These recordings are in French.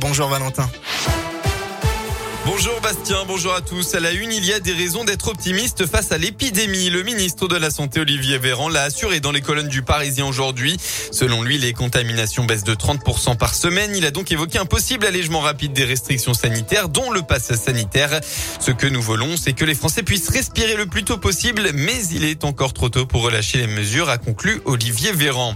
Bonjour Valentin. Bonjour Bastien, bonjour à tous. À la une, il y a des raisons d'être optimiste face à l'épidémie. Le ministre de la Santé Olivier Véran l'a assuré dans les colonnes du Parisien aujourd'hui. Selon lui, les contaminations baissent de 30% par semaine. Il a donc évoqué un possible allègement rapide des restrictions sanitaires, dont le pass sanitaire. Ce que nous voulons, c'est que les Français puissent respirer le plus tôt possible, mais il est encore trop tôt pour relâcher les mesures, a conclu Olivier Véran.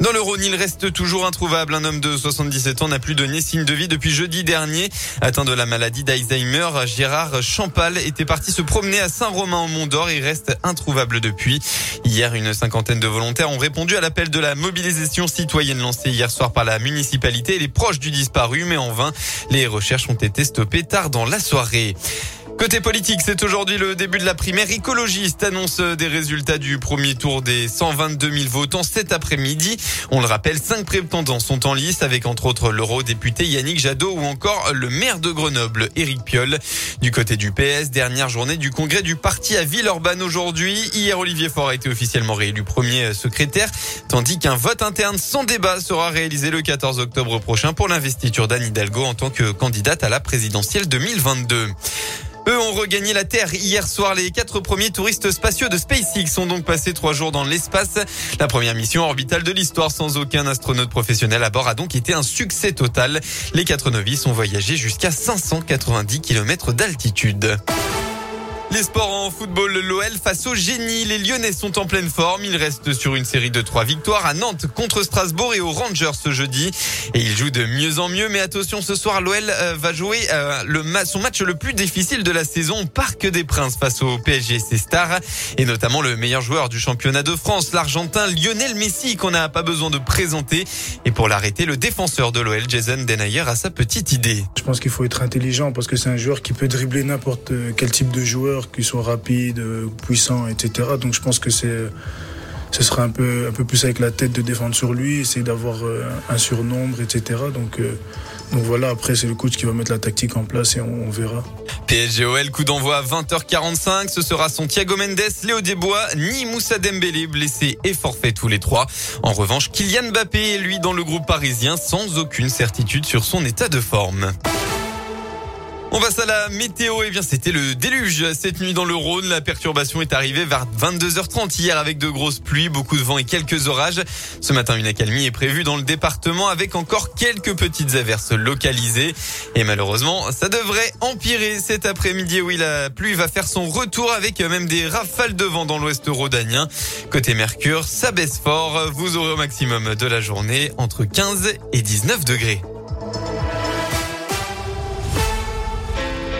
Dans le Rhône, il reste toujours introuvable. Un homme de 77 ans n'a plus donné signe de vie depuis jeudi dernier. Atteint de la maladie d'Alzheimer, Gérard Champal était parti se promener à Saint-Romain au Mont d'Or et reste introuvable depuis. Hier, une cinquantaine de volontaires ont répondu à l'appel de la mobilisation citoyenne lancée hier soir par la municipalité et les proches du disparu, mais en vain. Les recherches ont été stoppées tard dans la soirée. Côté politique, c'est aujourd'hui le début de la primaire écologiste. Annonce des résultats du premier tour des 122 000 votants cet après-midi. On le rappelle, cinq prétendants sont en lice avec entre autres l'eurodéputé Yannick Jadot ou encore le maire de Grenoble, Éric Piolle. Du côté du PS, dernière journée du congrès du parti à Villeurbanne aujourd'hui. Hier, Olivier Faure a été officiellement réélu premier secrétaire, tandis qu'un vote interne sans débat sera réalisé le 14 octobre prochain pour l'investiture d'Anne Hidalgo en tant que candidate à la présidentielle 2022. Eux ont regagné la Terre hier soir. Les quatre premiers touristes spatiaux de SpaceX sont donc passés trois jours dans l'espace. La première mission orbitale de l'histoire sans aucun astronaute professionnel à bord a donc été un succès total. Les quatre novices ont voyagé jusqu'à 590 km d'altitude. Les sports en football, l'OL face au génie. Les Lyonnais sont en pleine forme. Ils restent sur une série de trois victoires à Nantes contre Strasbourg et aux Rangers ce jeudi. Et ils jouent de mieux en mieux. Mais attention, ce soir, l'OL euh, va jouer euh, son match le plus difficile de la saison au Parc des Princes face au PSG c'est Stars. Et notamment le meilleur joueur du championnat de France, l'Argentin Lionel Messi, qu'on n'a pas besoin de présenter. Et pour l'arrêter, le défenseur de l'OL, Jason Denayer, a sa petite idée. Je pense qu'il faut être intelligent parce que c'est un joueur qui peut dribbler n'importe quel type de joueur qui sont rapides, puissants, etc. Donc je pense que c'est ce sera un peu, un peu plus avec la tête de défendre sur lui, essayer d'avoir euh, un surnombre, etc. Donc, euh, donc voilà, après c'est le coach qui va mettre la tactique en place et on, verra. PSGOL, coup d'envoi à 20h45. Ce sera son Thiago Mendes, Léo Desbois, ni Moussa Dembélé, blessé et forfait tous les trois. En revanche, Kylian Mbappé est lui dans le groupe parisien sans aucune certitude sur son état de forme. On passe à la météo. Eh bien, c'était le déluge cette nuit dans le Rhône. La perturbation est arrivée vers 22h30 hier avec de grosses pluies, beaucoup de vent et quelques orages. Ce matin, une accalmie est prévue dans le département avec encore quelques petites averses localisées. Et malheureusement, ça devrait empirer cet après-midi. Oui, la pluie va faire son retour avec même des rafales de vent dans l'ouest rhodanien. Côté Mercure, ça baisse fort. Vous aurez au maximum de la journée entre 15 et 19 degrés.